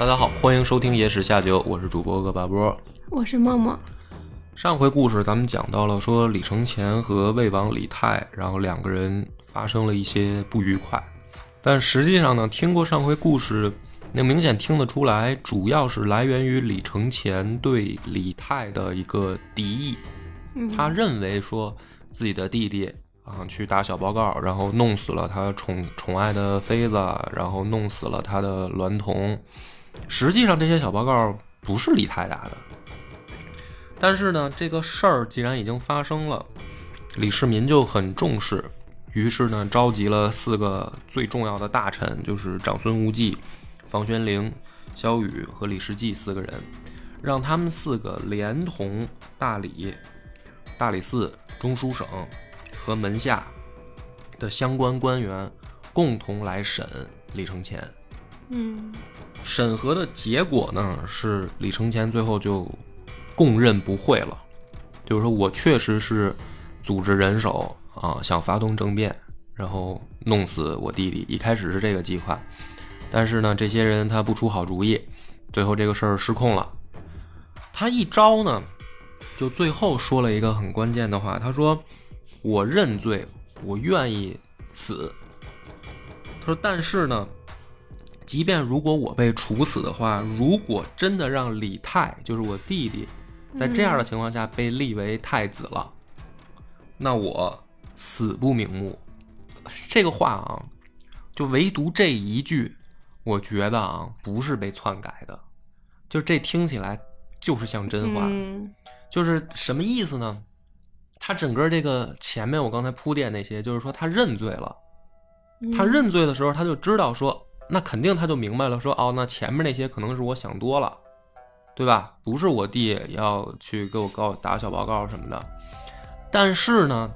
大家好，欢迎收听《野史下酒》，我是主播恶霸波。我是默默，上回故事咱们讲到了，说李承乾和魏王李泰，然后两个人发生了一些不愉快，但实际上呢，听过上回故事，那明显听得出来，主要是来源于李承乾对李泰的一个敌意。他认为说自己的弟弟啊去打小报告，然后弄死了他宠宠爱的妃子，然后弄死了他的娈童。实际上这些小报告不是李泰打的，但是呢，这个事儿既然已经发生了，李世民就很重视，于是呢，召集了四个最重要的大臣，就是长孙无忌、房玄龄、萧雨和李世继四个人，让他们四个连同大理、大理寺、中书省和门下的相关官员共同来审李承乾。嗯审核的结果呢，是李承乾最后就供认不讳了，就是说我确实是组织人手啊，想发动政变，然后弄死我弟弟。一开始是这个计划，但是呢，这些人他不出好主意，最后这个事儿失控了。他一招呢，就最后说了一个很关键的话，他说：“我认罪，我愿意死。”他说：“但是呢。”即便如果我被处死的话，如果真的让李泰，就是我弟弟，在这样的情况下被立为太子了，那我死不瞑目。这个话啊，就唯独这一句，我觉得啊，不是被篡改的，就这听起来就是像真话。就是什么意思呢？他整个这个前面我刚才铺垫那些，就是说他认罪了，他认罪的时候他就知道说。那肯定他就明白了，说哦，那前面那些可能是我想多了，对吧？不是我弟要去给我告打小报告什么的。但是呢，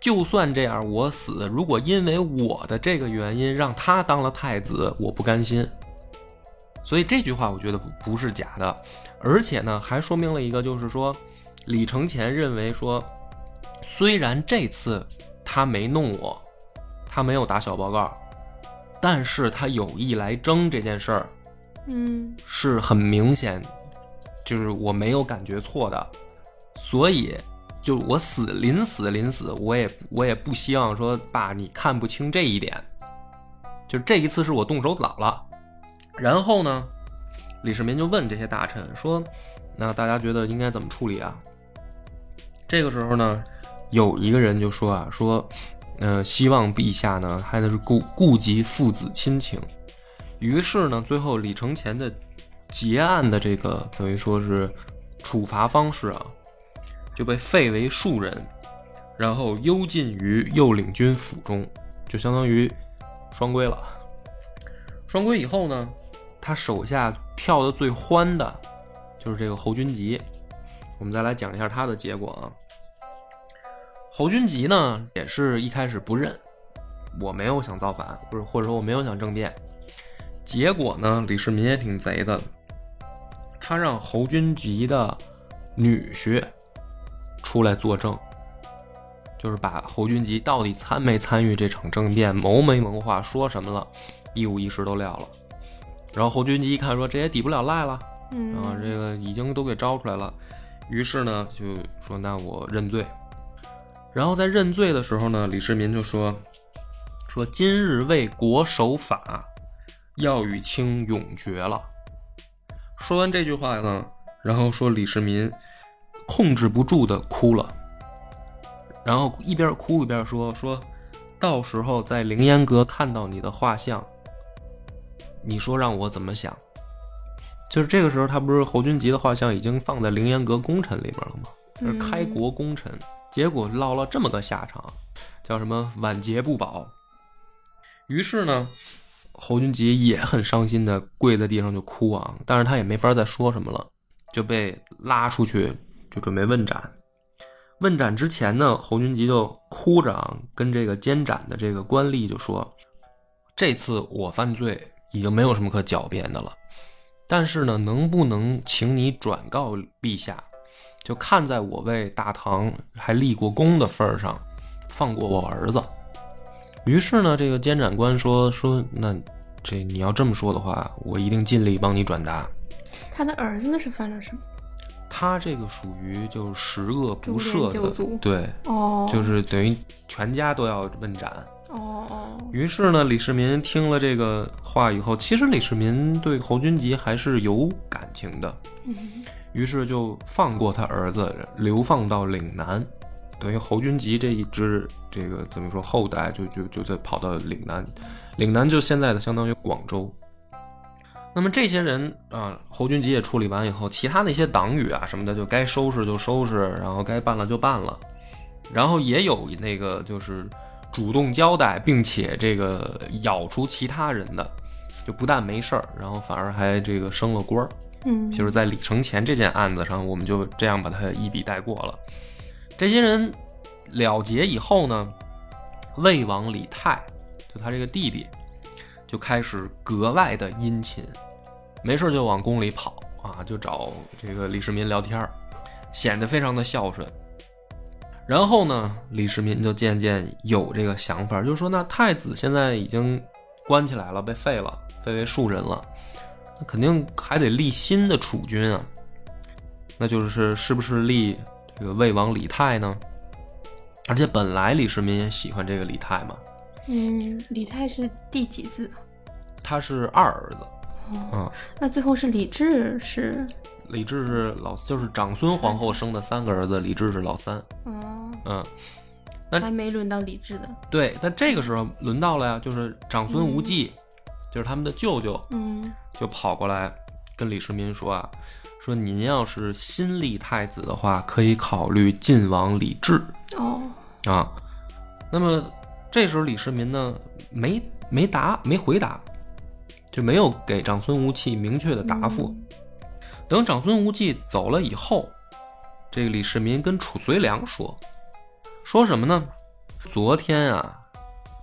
就算这样，我死，如果因为我的这个原因让他当了太子，我不甘心。所以这句话我觉得不不是假的，而且呢，还说明了一个，就是说李承乾认为说，虽然这次他没弄我，他没有打小报告。但是他有意来争这件事儿，嗯，是很明显，就是我没有感觉错的，所以就我死临死临死，我也我也不希望说爸你看不清这一点，就这一次是我动手早了。然后呢，李世民就问这些大臣说：“那大家觉得应该怎么处理啊？”这个时候呢，有一个人就说啊说。呃，希望陛下呢，还得是顾顾及父子亲情。于是呢，最后李承乾的结案的这个等于说是处罚方式啊，就被废为庶人，然后幽禁于右领军府中，就相当于双规了。双规以后呢，他手下跳的最欢的就是这个侯君集。我们再来讲一下他的结果啊。侯君集呢，也是一开始不认，我没有想造反，不是或者说我没有想政变。结果呢，李世民也挺贼的，他让侯君集的女婿出来作证，就是把侯君集到底参没参与这场政变、谋没谋划、说什么了，一五一十都撂了。然后侯君集一看，说这也抵不了赖了，啊，这个已经都给招出来了，于是呢，就说那我认罪。然后在认罪的时候呢，李世民就说：“说今日为国守法，要与卿永绝了。”说完这句话呢，然后说李世民控制不住的哭了，然后一边哭一边说：“说到时候在凌烟阁看到你的画像，你说让我怎么想？”就是这个时候，他不是侯君集的画像已经放在凌烟阁功臣里边了吗？是开国功臣。结果落了这么个下场，叫什么晚节不保。于是呢，侯君集也很伤心的跪在地上就哭啊，但是他也没法再说什么了，就被拉出去就准备问斩。问斩之前呢，侯君集就哭着啊，跟这个监斩的这个官吏就说：“这次我犯罪已经没有什么可狡辩的了，但是呢，能不能请你转告陛下，就看在我为大唐还立过功的份儿上，放过我儿子。”于是呢，这个监斩官说：“说那这你要这么说的话，我一定尽力帮你转达。他的儿子是犯了什么？他这个属于就是十恶不赦的，对，哦，就是等于全家都要问斩。”哦哦，于是呢，李世民听了这个话以后，其实李世民对侯君集还是有感情的，嗯于是就放过他儿子，流放到岭南。等于侯君集这一支这个怎么说后代就就就在跑到岭南，岭南就现在的相当于广州。那么这些人啊，侯君集也处理完以后，其他那些党羽啊什么的，就该收拾就收拾，然后该办了就办了。然后也有那个就是主动交代，并且这个咬除其他人的，就不但没事儿，然后反而还这个升了官儿。嗯，就是在李承乾这件案子上，我们就这样把它一笔带过了。这些人了结以后呢，魏王李泰，就他这个弟弟，就开始格外的殷勤，没事就往宫里跑啊，就找这个李世民聊天，显得非常的孝顺。然后呢，李世民就渐渐有这个想法，就是说，那太子现在已经关起来了，被废了，废为庶人了，那肯定还得立新的储君啊。那就是是不是立这个魏王李泰呢？而且本来李世民也喜欢这个李泰嘛，嗯，李泰是第几子？他是二儿子哦，啊。那最后是李治是，李治是老，就是长孙皇后生的三个儿子，李治是老三。哦，嗯，那还没轮到李治的，对，但这个时候轮到了呀，就是长孙无忌，就是他们的舅舅，嗯就跑过来跟李世民说啊，说您要是新立太子的话，可以考虑晋王李治哦，啊。那么这时候李世民呢，没没答，没回答，就没有给长孙无忌明确的答复。等长孙无忌走了以后，这个李世民跟褚遂良说，说什么呢？昨天啊，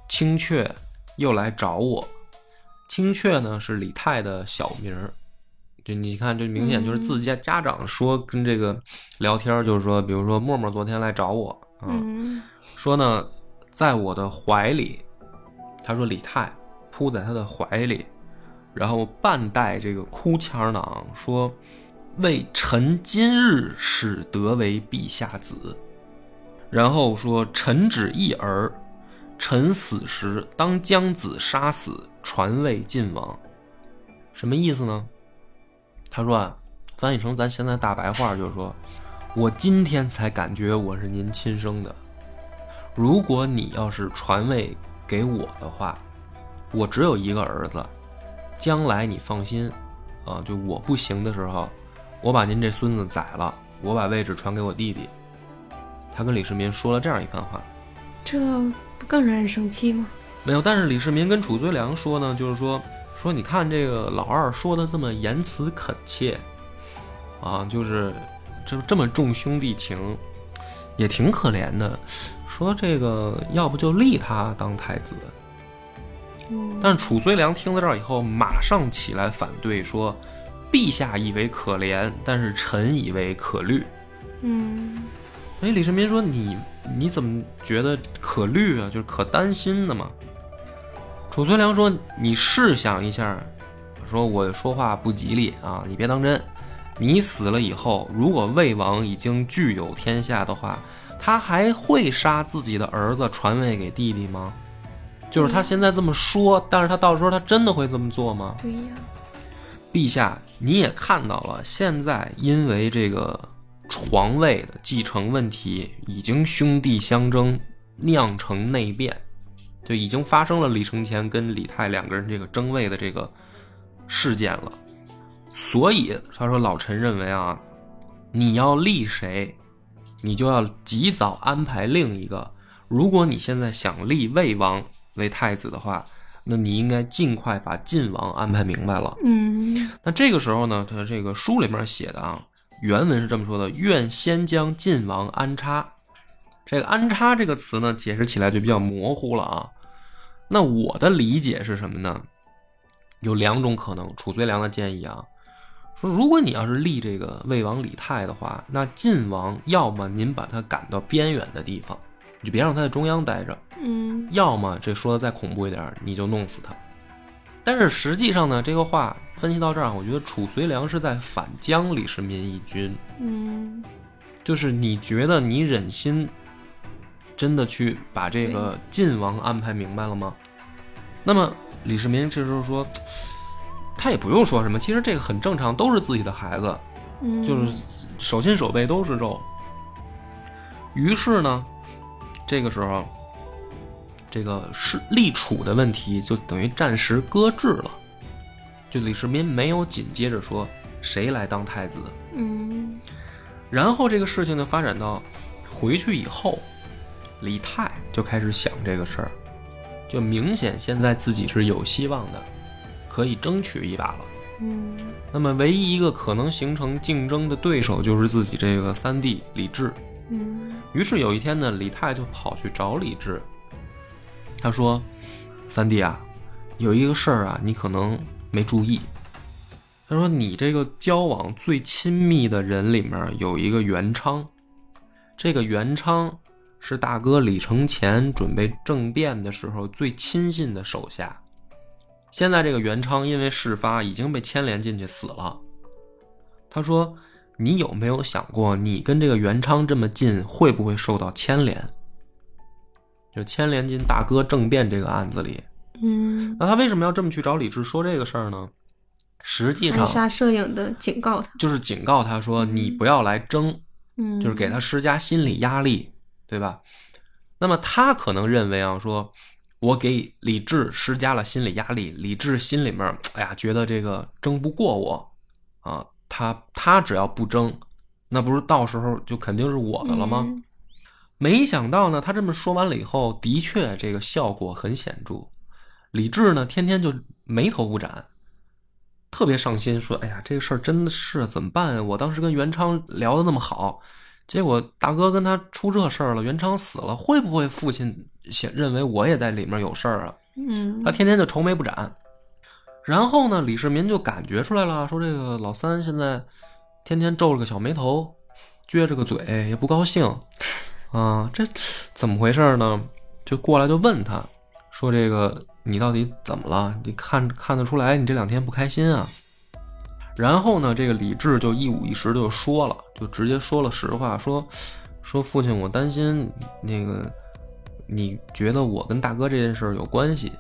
青雀又来找我。青雀呢是李泰的小名儿，就你看，这明显就是自家家长说跟这个聊天儿，就是说，比如说默默昨天来找我啊，嗯。说呢，在我的怀里，他说李泰扑在他的怀里，然后半带这个哭腔囊，说为臣今日始得为陛下子，然后说臣只一儿，臣死时当将子杀死，传位晋王。什么意思呢？他说啊，翻译成咱现在大白话就是说，我今天才感觉我是您亲生的。如果你要是传位给我的话，我只有一个儿子，将来你放心，啊，就我不行的时候，我把您这孙子宰了，我把位置传给我弟弟。他跟李世民说了这样一番话，这不更让人生气吗？没有，但是李世民跟褚遂良说呢，就是说说你看这个老二说的这么言辞恳切，啊，就是这这么重兄弟情，也挺可怜的。说这个要不就立他当太子，嗯，但是褚遂良听到这儿以后，马上起来反对说：“陛下以为可怜，但是臣以为可虑。嗯”哎，李世民说：“你你怎么觉得可虑啊？就是可担心的嘛。”褚遂良说：“你试想一下，说我说话不吉利啊，你别当真。你死了以后，如果魏王已经具有天下的话，他还会杀自己的儿子传位给弟弟吗？就是他现在这么说，但是他到时候他真的会这么做吗？对呀，陛下，你也看到了，现在因为这个床位的继承问题，已经兄弟相争，酿成内变，就已经发生了李承乾跟李泰两个人这个争位的这个事件了。所以他说，老臣认为啊，你要立谁，你就要及早安排另一个。如果你现在想立魏王为太子的话，那你应该尽快把晋王安排明白了。嗯那这个时候呢，他这个书里面写的啊，原文是这么说的：“愿先将晋王安插。”这个“安插”这个词呢，解释起来就比较模糊了啊。那我的理解是什么呢？有两种可能。褚遂良的建议啊，说如果你要是立这个魏王李泰的话，那晋王要么您把他赶到边远的地方，你就别让他在中央待着；嗯要么这说的再恐怖一点，你就弄死他。但是实际上呢，这个话分析到这儿，我觉得褚遂良是在反将李世民一军，嗯就是你觉得你忍心真的去把这个晋王安排明白了吗？那么李世民这时候说，他也不用说什么，其实这个很正常，都是自己的孩子，嗯，就是手心手背都是肉。于是呢，这个时候，这个是立储的问题就等于暂时搁置了。就李世民没有紧接着说谁来当太子，嗯然后这个事情就发展到回去以后，李泰就开始想这个事儿，就明显现在自己是有希望的，可以争取一把了。嗯那么唯一一个可能形成竞争的对手就是自己这个三弟李治。嗯于是有一天呢，李泰就跑去找李治，他说：“三弟啊，有一个事儿啊，你可能没注意。他说你这个交往最亲密的人里面有一个元昌，这个元昌是大哥李承乾准备政变的时候最亲信的手下。现在这个元昌因为事发已经被牵连进去死了。他说。”你有没有想过，你跟这个元昌这么近，会不会受到牵连？就牵连进大哥政变这个案子里。嗯，那他为什么要这么去找李治说这个事儿呢？实际上含沙射影的警告他，就是警告他说，你不要来争，嗯，就是给他施加心理压力，对吧？那么他可能认为啊，说我给李治施加了心理压力，李治心里面，哎呀，觉得这个争不过我啊，他他只要不争，那不是到时候就肯定是我的了吗？嗯没想到呢，他这么说完了以后，的确这个效果很显著。李治呢，天天就眉头不展，特别上心，说：“哎呀，这个事儿真的是怎么办啊？我当时跟元昌聊的那么好，结果大哥跟他出这事儿了，元昌死了，会不会父亲想认为我也在里面有事儿啊？”嗯，他天天就愁眉不展。然后呢，李世民就感觉出来了，说这个老三现在天天皱着个小眉头，撅着个嘴，也不高兴啊，这怎么回事呢？就过来就问他，说这个你到底怎么了？你看看得出来你这两天不开心啊？然后呢，这个李治就一五一十就说了，就直接说了实话，说说父亲，我担心那个你觉得我跟大哥这件事儿有关系。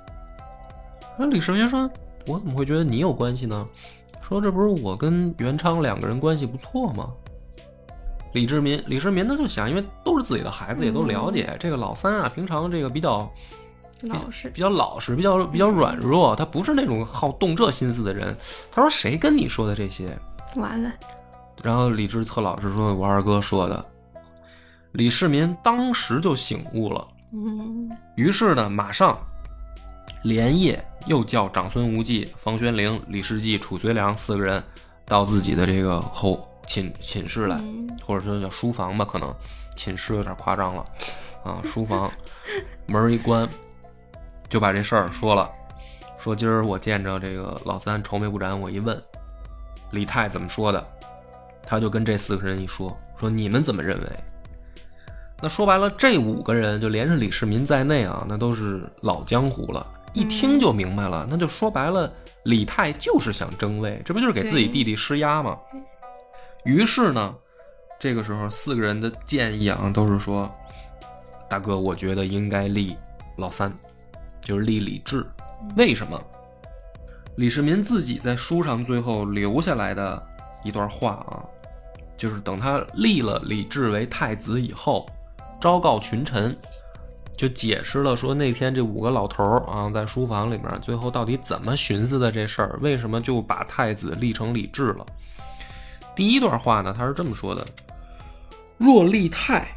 那李世民说：“我怎么会觉得你有关系呢？说这不是我跟元昌两个人关系不错吗？”李志民，李世民呢就想，因为都是自己的孩子，也都了解、这个老三啊，平常这个比较老实比，较老实，比较比较软弱，他不是那种好动这心思的人。他说：“谁跟你说的这些？”完了，然后李治特老实说：“我二哥说的。”李世民当时就醒悟了，嗯于是呢，马上连夜又叫长孙无忌、房玄龄、李世继、褚遂良四个人到自己的这个后寝寝室来，嗯或者说叫书房吧，可能寝室有点夸张了 啊。书房门一关，就把这事儿说了，说今儿我见着这个老三愁眉不展，我一问李泰怎么说的，他就跟这四个人一说，说你们怎么认为？那说白了，这五个人就连着李世民在内啊，那都是老江湖了，一听就明白了。那就说白了，李泰就是想争位，这不就是给自己弟弟施压吗？于是呢，这个时候四个人的建议啊，都是说，大哥，我觉得应该立老三，就是立李治。为什么？李世民自己在书上最后留下来的一段话啊，就是等他立了李治为太子以后，昭告群臣，就解释了说那天这五个老头儿啊，在书房里面最后到底怎么寻思的这事儿，为什么就把太子立成李治了？第一段话呢，他是这么说的：若立太，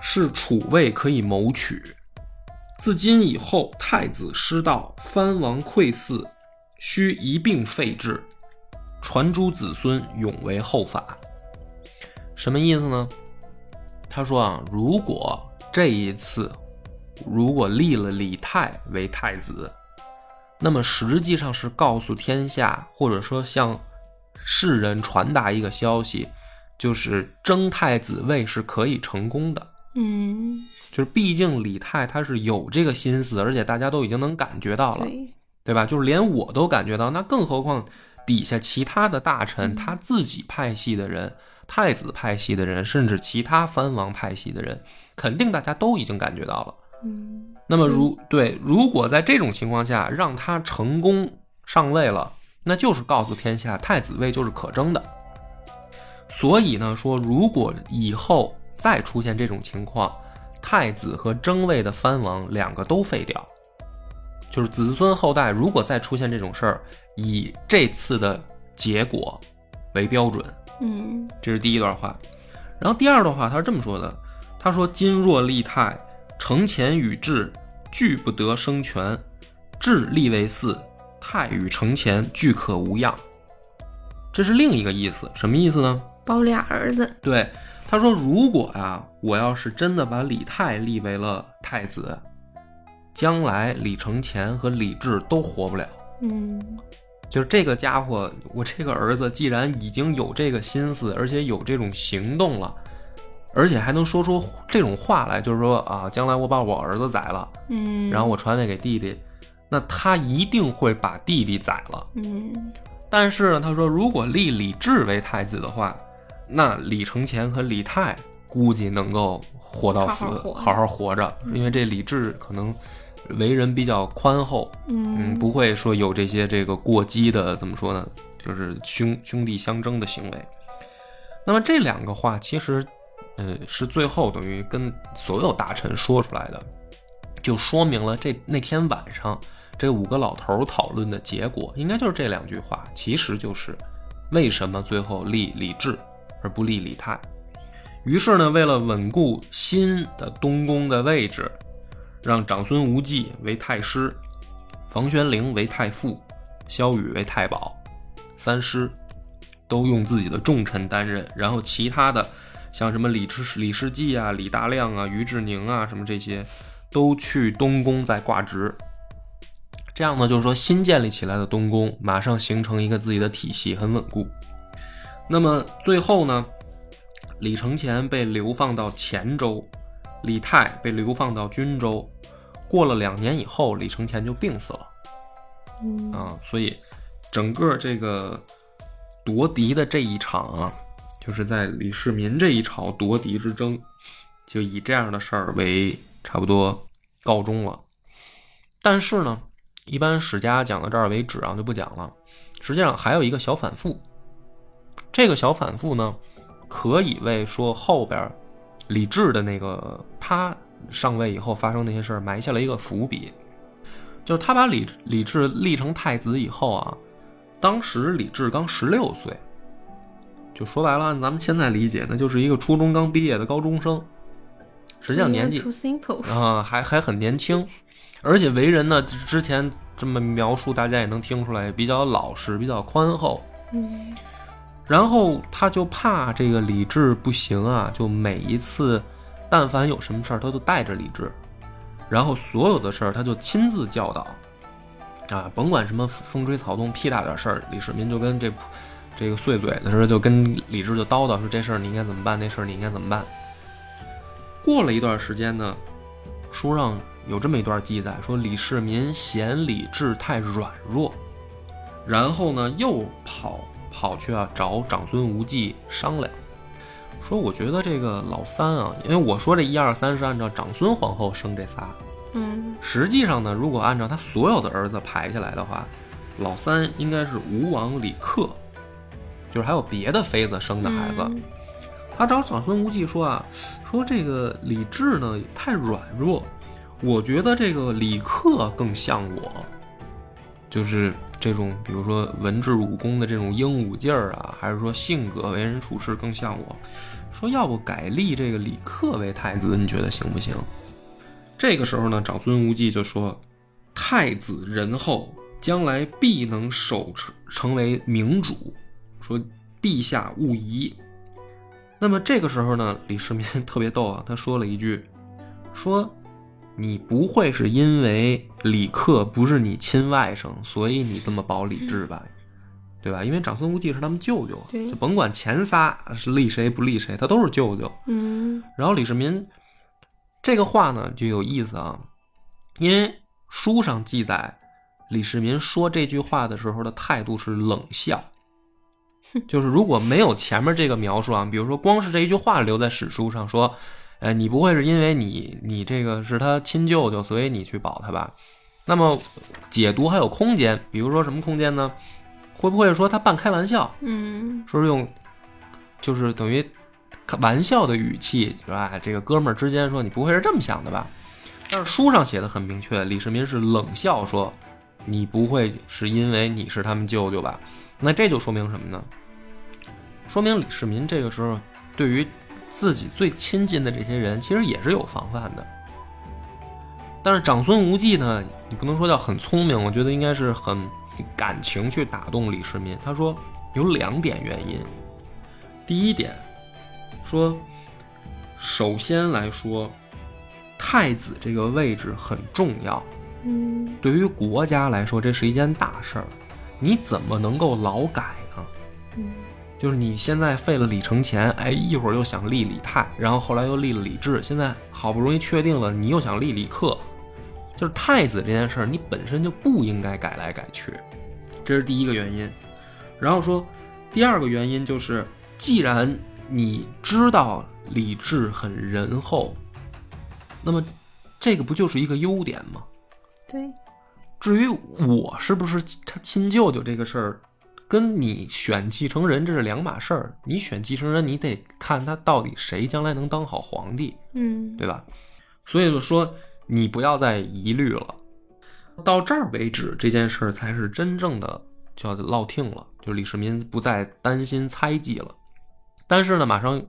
是储位可以谋取，自今以后，太子失道，藩王溃嗣，须一并废置，传诸子孙，永为后法。什么意思呢？他说啊，如果这一次，如果立了李泰为太子，那么实际上是告诉天下，或者说向世人传达一个消息，就是争太子位是可以成功的。嗯，就是毕竟李泰他是有这个心思，而且大家都已经能感觉到了，对，对吧？就是连我都感觉到，那更何况底下其他的大臣，嗯他自己派系的人、太子派系的人，甚至其他藩王派系的人，肯定大家都已经感觉到了。嗯，那么如对，如果在这种情况下让他成功上位了，那就是告诉天下太子位就是可争的。所以呢，说如果以后再出现这种情况，太子和争位的藩王两个都废掉，就是子孙后代如果再出现这种事儿，以这次的结果为标准。嗯，这是第一段话。然后第二段话他是这么说的：他说：“今若立太，承前与治俱不得生权，治立为嗣，太与承前俱可无恙。”这是另一个意思，什么意思呢？包俩儿子，对，他说：“如果啊、我要是真的把李泰立为了太子，将来李承乾和李治都活不了。”嗯，就是这个家伙，我这个儿子既然已经有这个心思，而且有这种行动了，而且还能说出这种话来，就是说啊，将来我把我儿子宰了，嗯，然后我传位给弟弟，那他一定会把弟弟宰了。嗯，但是呢，他说如果立李治为太子的话，那李承乾和李泰估计能够活到死，好好活着，因为这李治可能为人比较宽厚，嗯，嗯，不会说有这些这个过激的，怎么说呢？就是兄兄弟相争的行为。那么这两个话其实，呃，是最后等于跟所有大臣说出来的，就说明了这那天晚上这五个老头儿讨论的结果，应该就是这两句话，其实就是为什么最后立李治而不立李泰。于是呢，为了稳固新的东宫的位置，让长孙无忌为太师，房玄龄为太傅，萧雨为太保，三师都用自己的重臣担任，然后其他的像什么李世李世济啊、李大亮啊、于志宁啊什么这些，都去东宫再挂职。这样呢，就是说新建立起来的东宫马上形成一个自己的体系，很稳固。那么最后呢，李承乾被流放到黔州，李泰被流放到均州。过了两年以后，李承乾就病死了嗯，啊，所以整个这个夺嫡的这一场啊，就是在李世民这一朝夺嫡之争，就以这样的事儿为差不多告终了。但是呢，一般史家讲到这儿为止啊，就不讲了。实际上还有一个小反复，这个小反复呢，可以为说后边李治的那个他上位以后发生那些事儿埋下了一个伏笔。就是他把李李治立成太子以后啊，当时李治刚十六岁，就说白了，按咱们现在理解，那就是一个初中刚毕业的高中生，实际上年纪啊，还还很年轻，而且为人呢，之之前这么描述，大家也能听出来，比较老实，比较宽厚。嗯，然后他就怕这个李治不行啊，就每一次，但凡有什么事儿，他都带着李治，然后所有的事儿他就亲自教导，啊，甭管什么风吹草动屁大点事儿，李世民就跟这这个碎嘴的似的，就跟李治就叨叨说这事儿你应该怎么办，那事儿你应该怎么办。过了一段时间呢，书上有这么一段记载，说李世民嫌李治太软弱，然后呢又跑跑去啊找长孙无忌商量，说我觉得这个老三啊，因为我说这一二三是按照长孙皇后生这仨，嗯，实际上呢，如果按照他所有的儿子排下来的话，老三应该是吴王李克，就是还有别的妃子生的孩子。嗯。他找长孙无忌说啊，说这个李治呢太软弱，我觉得这个李克更像我，就是这种比如说文治武功的这种英武劲儿啊，还是说性格为人处事更像我，说要不改立这个李克为太子，你觉得行不行？这个时候呢，长孙无忌就说：“太子仁厚，将来必能守成成为明主。说陛下勿疑。”那么这个时候呢，李世民 特别逗啊，他说了一句：“说你不会是因为李克不是你亲外甥，所以你这么保李治吧？对吧？因为长孙无忌是他们舅舅，对就甭管前仨是立谁不立谁，他都是舅舅。嗯然后李世民这个话呢就有意思啊，因为书上记载，李世民说这句话的时候的态度是冷笑，就是如果没有前面这个描述啊，比如说光是这一句话留在史书上说，呃，你不会是因为你你这个是他亲舅舅，所以你去保他吧？那么解读还有空间，比如说什么空间呢？会不会说他半开玩笑，嗯说是用，就是等于开玩笑的语气，是吧？这个哥们儿之间说，你不会是这么想的吧？但是书上写的很明确，李世民是冷笑说，你不会是因为你是他们舅舅吧？那这就说明什么呢？说明李世民这个时候对于自己最亲近的这些人，其实也是有防范的。但是长孙无忌呢，你不能说叫很聪明，我觉得应该是很感情去打动李世民。他说有两点原因。第一点，说首先来说，太子这个位置很重要，嗯对于国家来说，这是一件大事儿。你怎么能够劳改呢？嗯就是你现在废了李承乾，哎，一会儿又想立李泰，然后后来又立了李治，现在好不容易确定了，你又想立李克，就是太子这件事儿，你本身就不应该改来改去，这是第一个原因。然后说第二个原因就是，既然你知道李治很仁厚，那么这个不就是一个优点吗？对至于我是不是他亲舅舅这个事儿，跟你选继承人这是两码事儿。你选继承人，你得看他到底谁将来能当好皇帝，嗯对吧？所以就说你不要再疑虑了。到这儿为止，这件事儿才是真正的叫落听了，就李世民不再担心猜忌了。但是呢，马上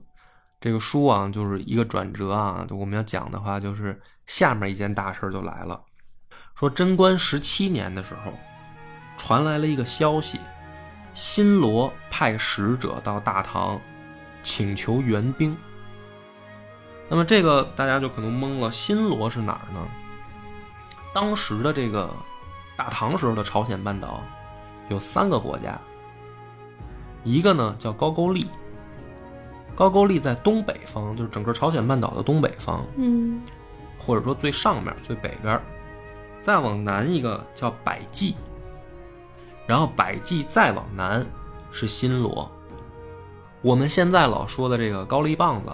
这个书啊，就是一个转折啊，就我们要讲的话，就是下面一件大事儿就来了。说贞观十七年的时候，传来了一个消息，新罗派使者到大唐，请求援兵。那么这个大家就可能懵了，新罗是哪儿呢？当时的这个大唐时候的朝鲜半岛有三个国家，一个呢叫高句丽，高句丽在东北方，就是整个朝鲜半岛的东北方，嗯或者说最上面、最北边，再往南一个叫百济，然后百济再往南是新罗。我们现在老说的这个高丽棒子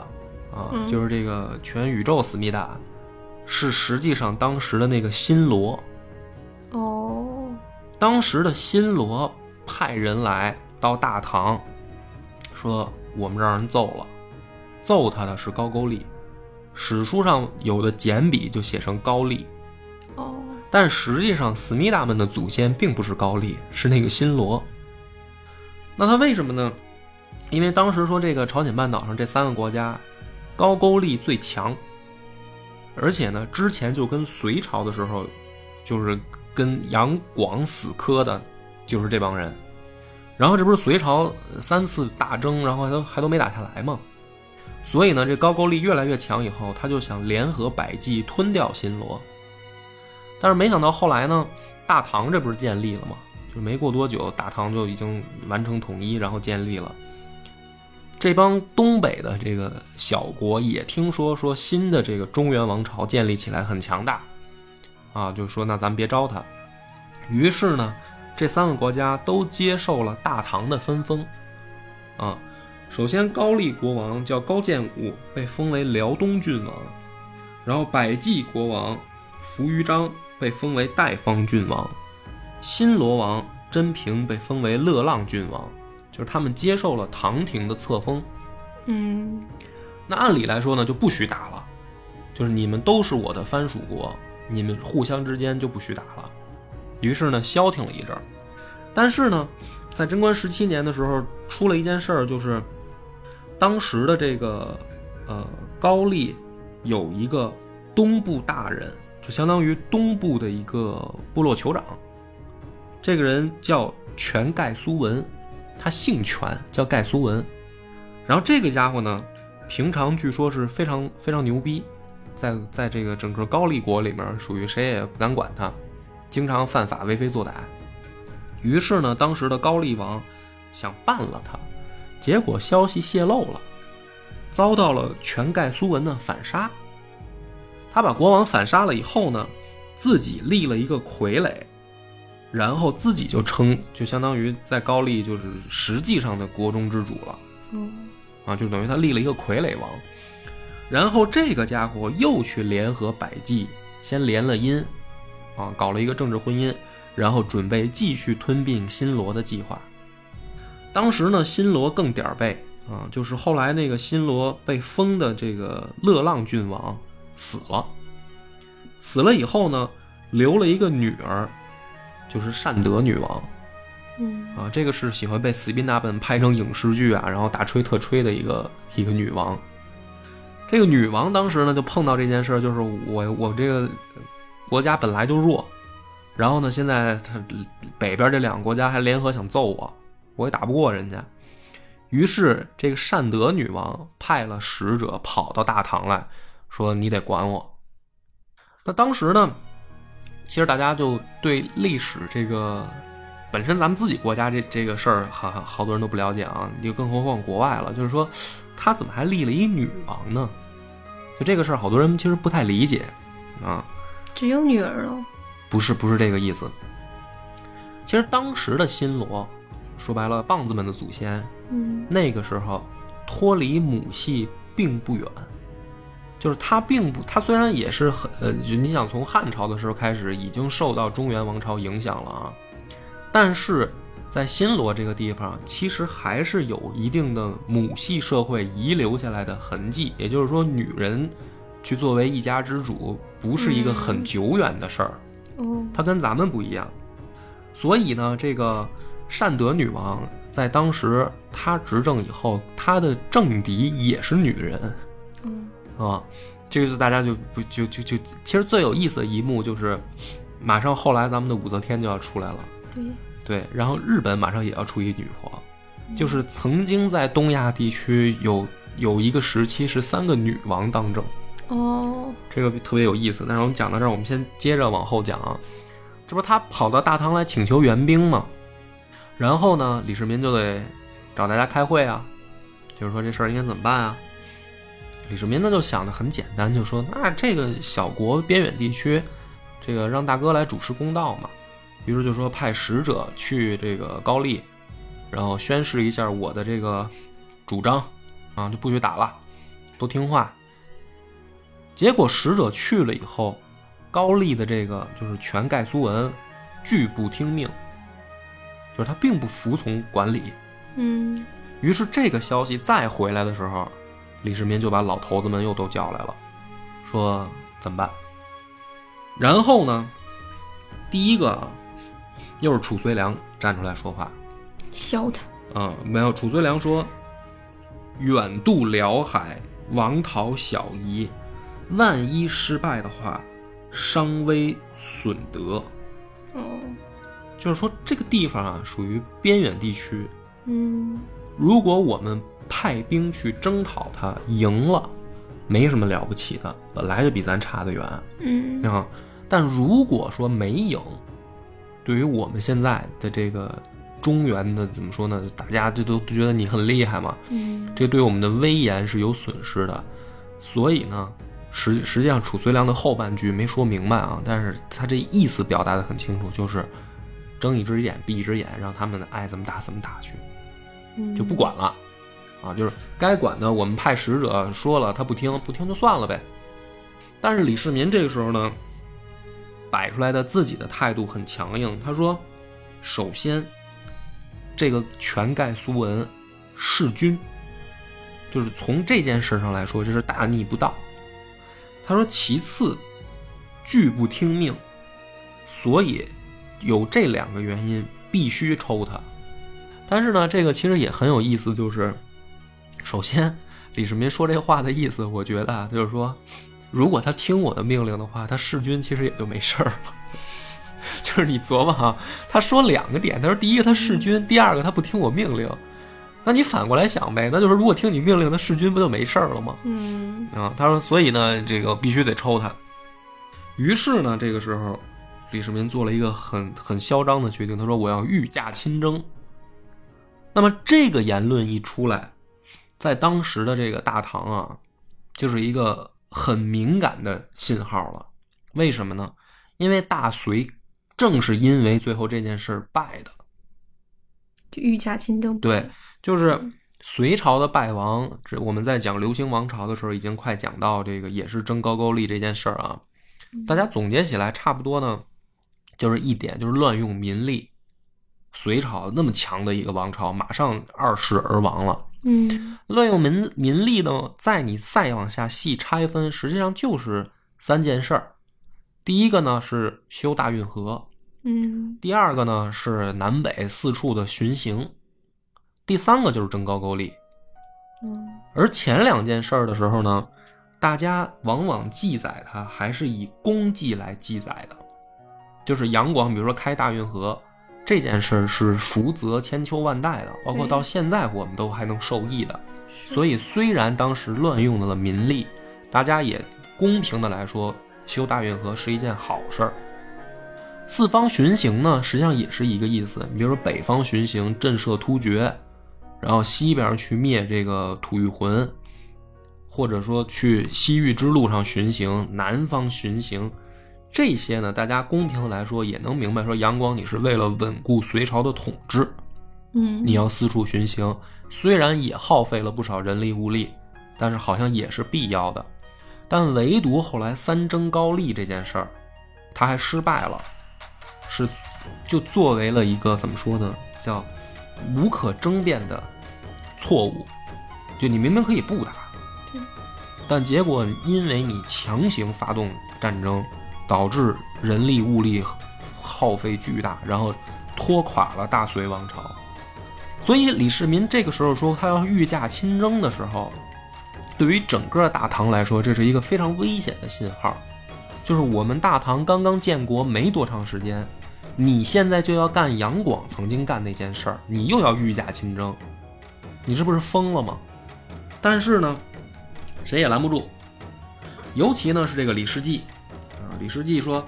啊，嗯就是这个全宇宙思密达，是实际上当时的那个新罗。哦当时的新罗派人来到大唐，说我们让人揍了，揍他的是高句丽。史书上有的简笔就写成高丽，哦但实际上思密达们的祖先并不是高丽，是那个新罗。那他为什么呢？因为当时说这个朝鲜半岛上这三个国家，高句丽最强，而且呢，之前就跟隋朝的时候，就是跟杨广死磕的，就是这帮人。然后这不是隋朝三次大征，然后还都还都没打下来吗？所以呢，这高句丽越来越强以后，他就想联合百济吞掉新罗。但是没想到后来呢，大唐这不是建立了吗？就没过多久，大唐就已经完成统一，然后建立了。这帮东北的这个小国也听说说新的这个中原王朝建立起来很强大，啊，就说那咱们别招他。于是呢，这三个国家都接受了大唐的分封，啊，首先高丽国王叫高建武，被封为辽东郡王，然后百济国王扶余章被封为代方郡王，新罗王真平被封为乐浪郡王，就是他们接受了唐廷的册封。嗯那按理来说呢，就不许打了，就是你们都是我的藩属国，你们互相之间就不许打了。于是呢，消停了一阵儿。但是呢，在贞观十七年的时候，出了一件事儿，就是当时的这个呃高丽有一个东部大人，就相当于东部的一个部落酋长。这个人叫全盖苏文，他姓全，叫盖苏文。然后这个家伙呢，平常据说是非常非常牛逼，在在这个整个高丽国里面，属于谁也不敢管他，经常犯法为非作歹。于是呢，当时的高丽王想办了他，结果消息泄露了，遭到了全盖苏文的反杀。他把国王反杀了以后呢，自己立了一个傀儡，然后自己就称，就相当于在高丽就是实际上的国中之主了。哦，啊，就等于他立了一个傀儡王，然后这个家伙又去联合百济，先联了姻，啊，搞了一个政治婚姻，然后准备继续吞并新罗的计划。当时呢，新罗更点儿背啊，就是后来那个新罗被封的这个勒浪郡王死了，死了以后呢，留了一个女儿，就是善德女王。嗯啊，这个是喜欢被死宾大本拍成影视剧啊，然后大吹特吹的一个一个女王。这个女王当时呢就碰到这件事儿，就是我我这个国家本来就弱，然后呢现在他北边这两个国家还联合想揍我，我也打不过人家。于是这个善德女王派了使者跑到大唐来说：“你得管我。”那当时呢，其实大家就对历史这个。本身咱们自己国家这这个事儿，好好多人都不了解啊，就更何况国外了。就是说，他怎么还立了一女王呢？就这个事儿，好多人其实不太理解啊。只有女儿了。不是，不是这个意思。其实当时的新罗，说白了，棒子们的祖先，嗯那个时候脱离母系并不远，就是他并不，他虽然也是很呃，就你想从汉朝的时候开始，已经受到中原王朝影响了啊。但是在新罗这个地方，其实还是有一定的母系社会遗留下来的痕迹。也就是说，女人去作为一家之主，不是一个很久远的事儿，哦它跟咱们不一样。所以呢，这个善德女王在当时她执政以后，她的政敌也是女人嗯啊。这个是大家就不就就就，其实最有意思的一幕就是，马上后来咱们的武则天就要出来了。对，对，然后日本马上也要出一女皇，就是曾经在东亚地区有有一个时期是三个女王当政，哦这个特别有意思。但是我们讲到这儿，我们先接着往后讲啊。这不他跑到大唐来请求援兵吗？然后呢，李世民就得找大家开会啊，就是说这事儿应该怎么办啊？李世民呢就想的很简单，就说那这个小国边远地区，这个让大哥来主持公道嘛。于是就说派使者去这个高丽，然后宣示一下我的这个主张，啊，就不许打了，都听话。结果使者去了以后，高丽的这个就是全盖苏文拒不听命，就是他并不服从管理。嗯于是这个消息再回来的时候，李世民就把老头子们又都叫来了，说怎么办？然后呢，第一个啊又是褚遂良站出来说话，削他。嗯、没有。褚遂良说：“远渡辽海，王讨小夷，万一失败的话，伤威损德。哦就是说，这个地方啊，属于边远地区。嗯如果我们派兵去征讨他，赢了，没什么了不起的，本来就比咱差得远嗯啊。但如果说没赢，对于我们现在的这个中原的怎么说呢？大家就都觉得你很厉害嘛，嗯这对我们的威严是有损失的。所以呢，实实际上褚遂良的后半句没说明白啊，但是他这意思表达的很清楚，就是睁一只眼闭一只眼，让他们爱怎么打怎么打去。嗯就不管了，啊，就是该管的我们派使者说了，他不听，不听就算了呗。但是李世民这个时候呢，摆出来的自己的态度很强硬，他说：首先，这个全盖苏文弑君，就是从这件事上来说，这是大逆不道。他说，其次，拒不听命，所以有这两个原因必须抽他。但是呢，这个其实也很有意思，就是首先李世民说这话的意思，我觉得啊，就是说如果他听我的命令的话，他弑君其实也就没事儿了。就是你琢磨哈，他说两个点，他说第一个他弑君，第二个他不听我命令。那你反过来想呗，那就是如果听你命令，他弑君不就没事儿了吗？嗯啊，他说，所以呢，这个必须得抽他。于是呢，这个时候，李世民做了一个很很嚣张的决定，他说我要御驾亲征。那么这个言论一出来，在当时的这个大唐啊，就是一个很敏感的信号了。为什么呢？因为大隋正是因为最后这件事败的。就御驾亲征。对，就是隋朝的败亡，这我们在讲流行王朝的时候，已经快讲到这个也是征高句丽这件事儿啊。大家总结起来差不多呢，就是一点，就是乱用民力。隋朝那么强的一个王朝，马上二世而亡了。嗯。乱用民民力呢，在你再往下细拆分，实际上就是三件事儿。第一个呢是修大运河，嗯。第二个呢是南北四处的巡行，第三个就是征高句丽。嗯。而前两件事儿的时候呢，大家往往记载它还是以功绩来记载的，就是杨广，比如说开大运河这件事儿是福泽千秋万代的，包括到现在我们都还能受益的。所以虽然当时乱用了民力，大家也公平的来说，修大运河是一件好事儿。四方巡行呢，实际上也是一个意思。你比如说北方巡行，震慑突厥，然后西边去灭这个吐谷浑，或者说去西域之路上巡行，南方巡行，这些呢，大家公平的来说也能明白，说杨广你是为了稳固隋朝的统治，嗯你要四处巡行，虽然也耗费了不少人力物力，但是好像也是必要的。但唯独后来三征高丽这件事儿，他还失败了，是就作为了一个怎么说呢，叫无可争辩的错误。就你明明可以不打对，但结果因为你强行发动战争，导致人力物力耗费巨大，然后拖垮了大隋王朝。所以李世民这个时候说他要御驾亲征的时候，对于整个大唐来说，这是一个非常危险的信号。就是我们大唐刚刚建国没多长时间，你现在就要干杨广曾经干那件事儿，你又要御驾亲征，你这不是疯了吗？但是呢，谁也拦不住。尤其呢是这个李世继，李世继说，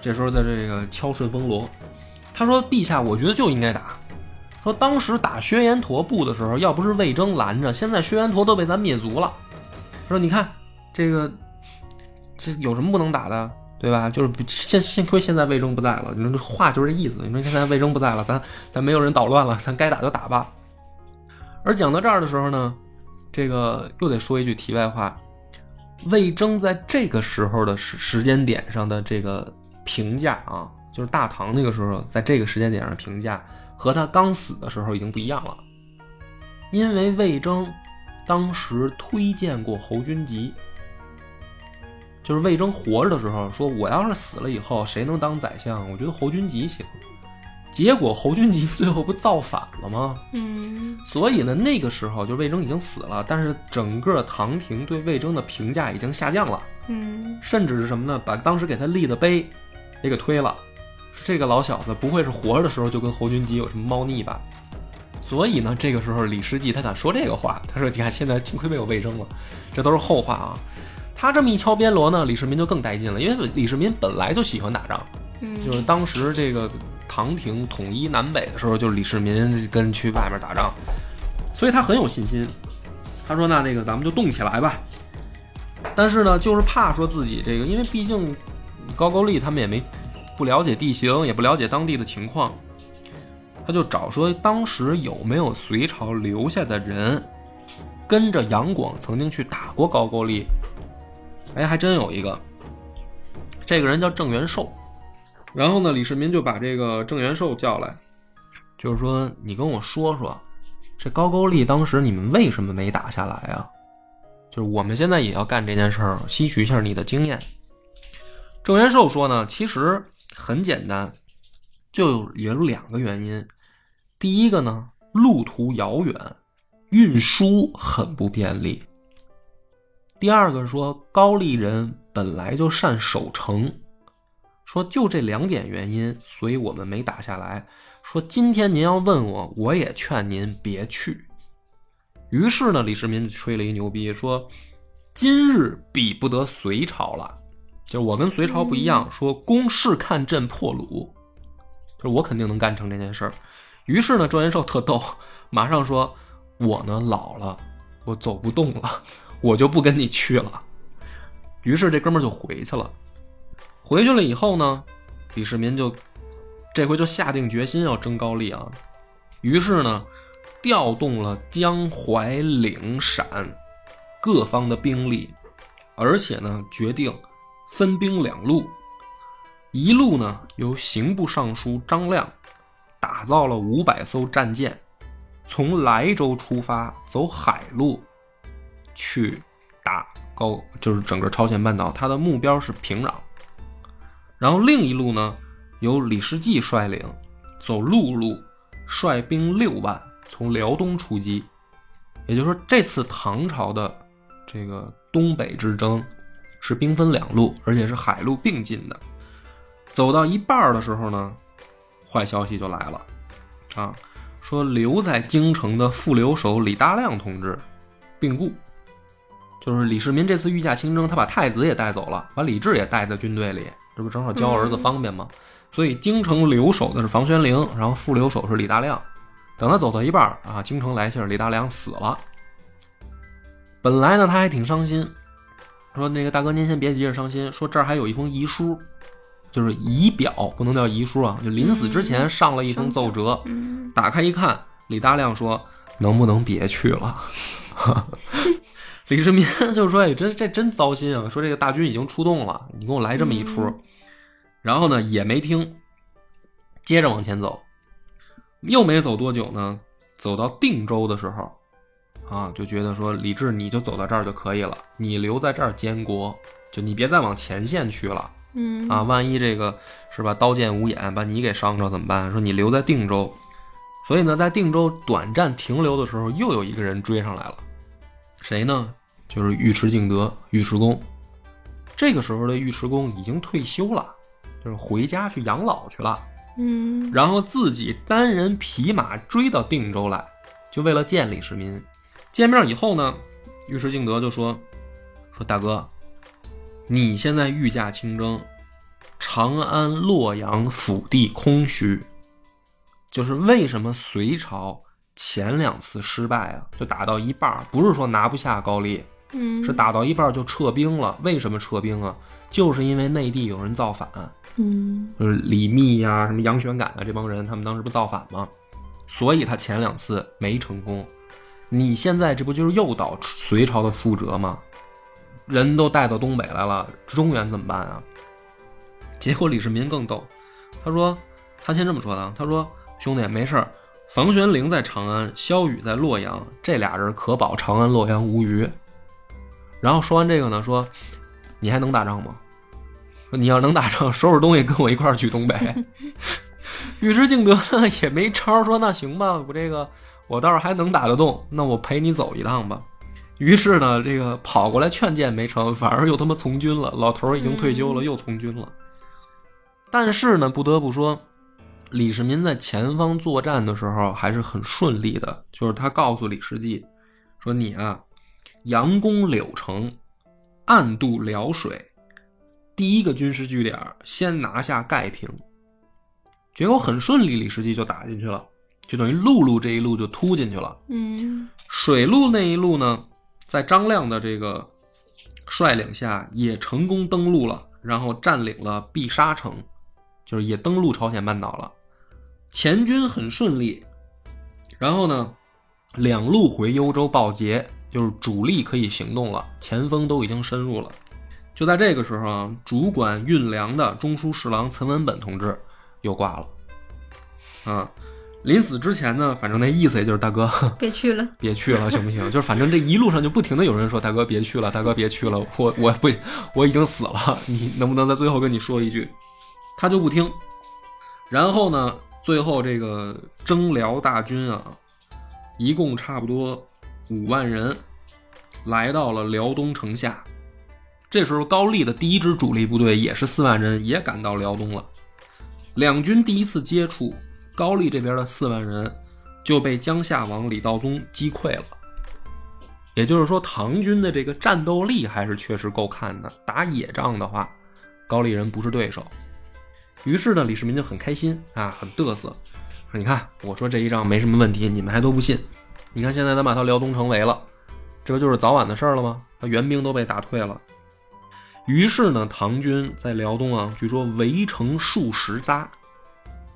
这时候在这个敲顺风锣，他说：“陛下，我觉得就应该打。说当时打薛延陀部的时候，要不是魏征拦着，现在薛延陀都被咱灭族了。说你看这个，这有什么不能打的，对吧？就是幸幸亏现在魏征不在了，你说这话就是这意思。你说现在魏征不在了，咱咱没有人捣乱了，咱该打就打吧。而讲到这儿的时候呢，这个又得说一句题外话，魏征在这个时候的时时间点上的这个评价啊，就是大唐那个时候在这个时间点上评价。和他刚死的时候已经不一样了，因为魏征当时推荐过侯君集，就是魏征活着的时候说，我要是死了以后谁能当宰相？我觉得侯君集行。结果侯君集最后不造反了吗？嗯所以呢，那个时候就魏征已经死了，但是整个唐廷对魏征的评价已经下降了，嗯甚至是什么呢？把当时给他立的碑也给推了。这个老小子不会是活着的时候就跟侯君集有什么猫腻吧？所以呢，这个时候李世继他敢说这个话，他说：“你看，现在幸亏没有魏征了，这都是后话啊。”他这么一敲边锣呢，李世民就更带劲了，因为李世民本来就喜欢打仗，嗯，就是当时这个唐廷统一南北的时候，就是李世民跟去外面打仗，所以他很有信心。他说：“那那个咱们就动起来吧。”但是呢，就是怕说自己这个，因为毕竟高句丽他们也没不了解地形，也不了解当地的情况，他就找说当时有没有隋朝留下的人跟着杨广曾经去打过高句丽。哎，还真有一个，这个人叫郑元寿。然后呢，李世民就把这个郑元寿叫来，就是说你跟我说说，这高句丽当时你们为什么没打下来啊？就是我们现在也要干这件事儿，吸取一下你的经验。郑元寿说呢，其实很简单，就有两个原因。第一个呢，路途遥远，运输很不便利。第二个说高丽人本来就善守城，说就这两点原因，所以我们没打下来。说今天您要问我，我也劝您别去。于是呢，李世民吹了一牛逼，说今日比不得隋朝了，就是我跟隋朝不一样，说攻势看朕破虏，就是我肯定能干成这件事儿。于是呢，赵元寿特逗，马上说：“我呢老了，我走不动了，我就不跟你去了。”于是这哥们儿就回去了。回去了以后呢，李世民就这回就下定决心要征高丽啊。于是呢，调动了江淮岭陕各方的兵力，而且呢，决定分兵两路，一路呢由刑部尚书张亮。打造了五百艘战舰，从莱州出发，走海路去打高，就是整个朝鲜半岛。他的目标是平壤。然后另一路呢，由李世继率领，走陆路，率兵六万从辽东出击。也就是说，这次唐朝的这个东北之争是兵分两路，而且是海陆并进的。走到一半的时候呢。坏消息就来了，啊，说留在京城的副留守李大亮同志病故，就是李世民这次御驾亲征，他把太子也带走了，把李治也带在军队里，这不正好教儿子方便吗？所以京城留守的是房玄龄，然后副留守是李大亮。等他走到一半啊，京城来信，李大亮死了。本来呢，他还挺伤心，说那个大哥您先别急着伤心，说这儿还有一封遗书。就是遗表，不能叫遗书啊！就临死之前上了一封奏折，打开一看，李大亮说：“能不能别去了？” 李世民 就说：“哎，真这真糟心啊！说这个大军已经出动了，你给我来这么一出。”然后呢，也没听，接着往前走，又没走多久呢，走到定州的时候，啊，就觉得说李治你就走到这儿就可以了，你留在这儿监国，就你别再往前线去了。嗯啊，万一这个是吧，刀剑无眼，把你给伤着怎么办？说你留在定州，所以呢，在定州短暂停留的时候，又有一个人追上来了，谁呢？就是尉迟敬德，尉迟恭。这个时候的尉迟恭已经退休了，就是回家去养老去了。嗯，然后自己单人匹马追到定州来，就为了见李世民。见面以后呢，尉迟敬德就说：“说大哥。”你现在御驾亲征，长安、洛阳府地空虚，就是为什么隋朝前两次失败啊？就打到一半，不是说拿不下高丽，嗯，是打到一半就撤兵了。为什么撤兵啊？就是因为内地有人造反，嗯，就是李密呀、什么杨玄感啊这帮人，他们当时不造反吗？所以他前两次没成功。你现在这不就是诱导隋朝的覆辙吗？人都带到东北来了，中原怎么办啊？结果李世民更逗，他说他先这么说的，他说兄弟没事儿，房玄龄在长安，萧雨在洛阳，这俩人可保长安洛阳无虞。然后说完这个呢，说你还能打仗吗？说你要能打仗，收拾东西跟我一块儿去东北。尉迟敬德呢也没招，说那行吧，我这个我倒是还能打得动，那我陪你走一趟吧。于是呢，这个跑过来劝谏没成，反而又他妈从军了。老头儿已经退休了，又从军了。但是呢，不得不说，李世民在前方作战的时候还是很顺利的。就是他告诉李世继说：“你啊，佯攻柳城，暗渡辽水，第一个军事据点先拿下盖平。”结果很顺利，李世继就打进去了，就等于陆路这一路就突进去了。嗯，水路那一路呢？在张亮的这个率领下，也成功登陆了，然后占领了碧沙城，就是也登陆朝鲜半岛了。前军很顺利，然后呢，两路回幽州报捷，就是主力可以行动了，前锋都已经深入了。就在这个时候啊，主管运粮的中书侍郎岑文本同志又挂了，啊。临死之前呢，反正那意思也就是大哥 别去了，别去了，行不行？就是反正这一路上就不停的有人说大哥别去了，大哥别去了，我我不我已经死了，你能不能在最后跟你说一句？他就不听。然后呢，最后这个征辽大军啊，一共差不多五万人，来到了辽东城下。这时候，高丽的第一支主力部队也是四万人，也赶到辽东了。两军第一次接触，高丽这边的四万人就被江夏王李道宗击溃了。也就是说，唐军的这个战斗力还是确实够看的。打野仗的话，高丽人不是对手。于是呢，李世民就很开心啊，很嘚瑟，说：“你看，我说这一仗没什么问题，你们还都不信。你看现在咱把他辽东城围了，这不就是早晚的事儿了吗？他援兵都被打退了。”于是呢，唐军在辽东啊，据说围城数十匝，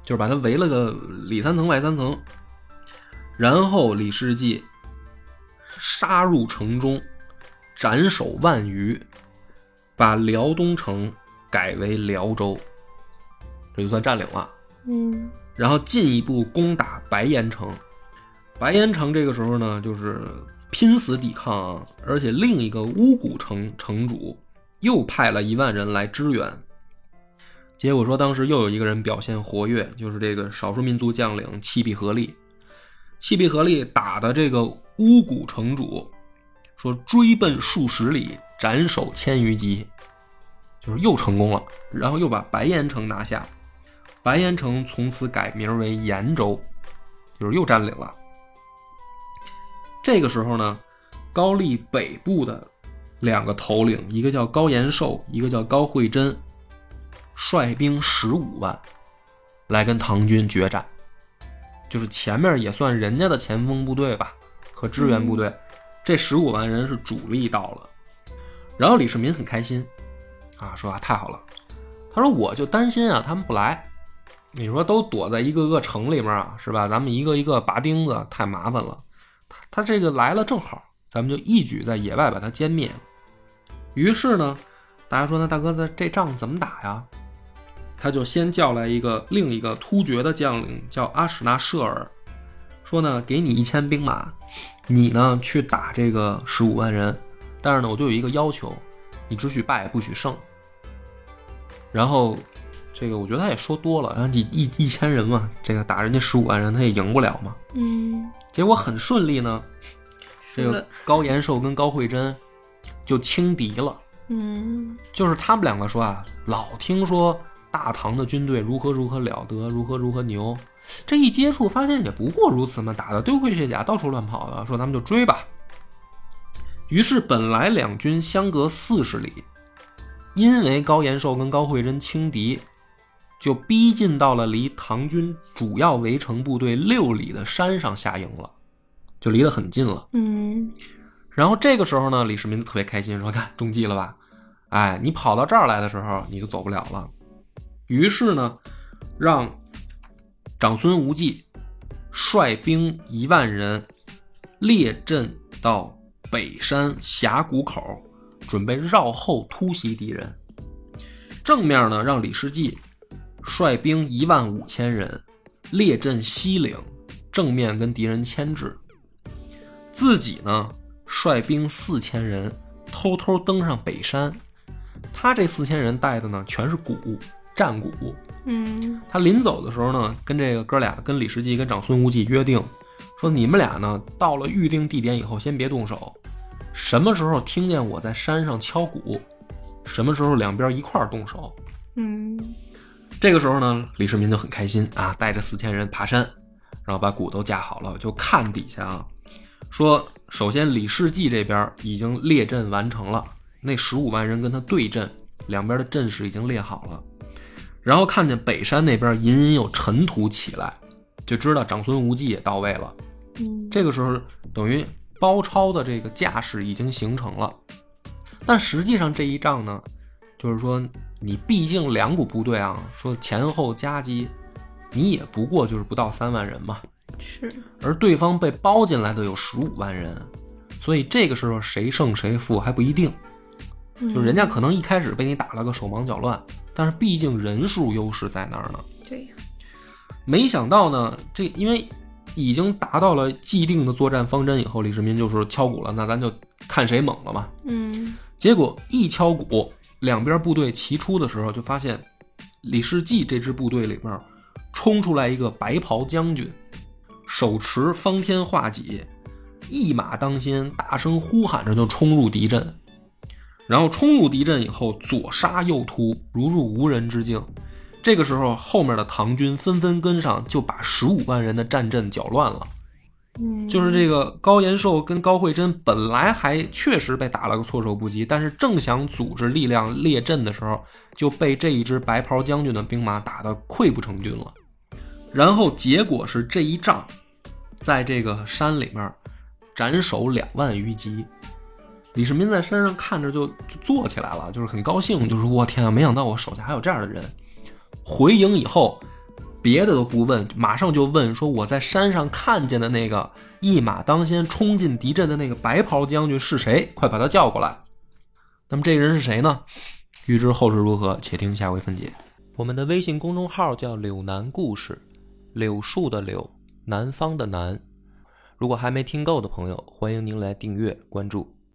就是把他围了个里三层外三层。然后李世继杀入城中，斩首万余，把辽东城改为辽州，这就算占领了。嗯然后进一步攻打白岩城。白岩城这个时候呢，就是拼死抵抗啊，而且另一个乌古城城主又派了一万人来支援。结果说，当时又有一个人表现活跃，就是这个少数民族将领七必合力。七必合力打的这个乌古城主，说追奔数十里，斩首千余级，就是又成功了，然后又把白岩城拿下。白岩城从此改名为延州，就是又占领了。这个时候呢，高丽北部的两个头领，一个叫高延寿，一个叫高慧贞，率兵十五万来跟唐军决战。就是前面也算人家的前锋部队吧，和支援部队，这十五万人是主力到了。然后李世民很开心，啊，说啊太好了，他说我就担心啊他们不来，你说都躲在一个个城里面啊，是吧？咱们一个一个拔钉子太麻烦了。他这个来了正好，咱们就一举在野外把他歼灭了。于是呢，大家说那大哥这这仗怎么打呀？他就先叫来一个另一个突厥的将领，叫阿史那舍尔，说呢给你一千兵马，你呢去打这个十五万人，但是呢我就有一个要求，你只许败不许胜。然后。这个我觉得他也说多了，然后你一一千人嘛，这个打人家十五万人，他也赢不了嘛。嗯结果很顺利呢，这个高延寿跟高慧贞就轻敌了。嗯就是他们两个说啊，老听说大唐的军队如何如何了得，如何如何牛，这一接触发现也不过如此嘛，打的丢盔卸甲，到处乱跑的，说咱们就追吧。于是本来两军相隔四十里，因为高延寿跟高慧贞轻敌，就逼近到了离唐军主要围城部队六里的山上下营了，就离得很近了。嗯然后这个时候呢，李世民特别开心，说：“看中计了吧？哎，你跑到这儿来的时候，你就走不了了。”于是呢，让长孙无忌率兵一万人列阵到北山峡谷口，准备绕后突袭敌人。正面呢，让李世继率兵一万五千人列阵西岭，正面跟敌人牵制。自己呢，率兵四千人偷偷登上北山。他这四千人带的呢，全是鼓，战鼓。嗯他临走的时候呢，跟这个哥俩，跟李世继、跟长孙无忌约定，说你们俩呢，到了预定地点以后，先别动手。什么时候听见我在山上敲鼓，什么时候两边一块儿动手。嗯这个时候呢，李世民就很开心啊，带着四千人爬山，然后把鼓都架好了，就看底下啊，说首先李世继这边已经列阵完成了，那十五万人跟他对阵，两边的阵势已经列好了，然后看见北山那边隐隐有尘土起来，就知道长孙无忌也到位了。嗯这个时候等于包抄的这个架势已经形成了，但实际上这一仗呢，就是说你毕竟两股部队啊，说前后夹击，你也不过就是不到三万人嘛，是。而对方被包进来的有十五万人，所以这个时候谁胜谁负还不一定，嗯就人家可能一开始被你打了个手忙脚乱，但是毕竟人数优势在那儿呢。对没想到呢，这因为已经达到了既定的作战方针以后，李世民就是敲鼓了，那咱就看谁猛了嘛。嗯。结果一敲鼓，两边部队齐出的时候，就发现李世继这支部队里边冲出来一个白袍将军，手持方天画戟，一马当先，大声呼喊着就冲入敌阵。然后冲入敌阵以后，左杀右突，如入无人之境。这个时候，后面的唐军纷纷跟上，就把十五万人的战阵搅乱了。就是这个高延寿跟高慧贞本来还确实被打了个措手不及，但是正想组织力量列阵的时候，就被这一支白袍将军的兵马打得溃不成军了。然后结果是这一仗，在这个山里面斩首两万余级。李世民在山上看着就就坐起来了，就是很高兴，就是我天啊，没想到我手下还有这样的人。回营以后，别的都不问，马上就问说我在山上看见的那个一马当先冲进敌阵的那个白袍将军是谁？快把他叫过来。那么这个人是谁呢？欲知后事如何，且听下回分解。我们的微信公众号叫“柳南故事”，柳树的柳，南方的南。如果还没听够的朋友，欢迎您来订阅关注。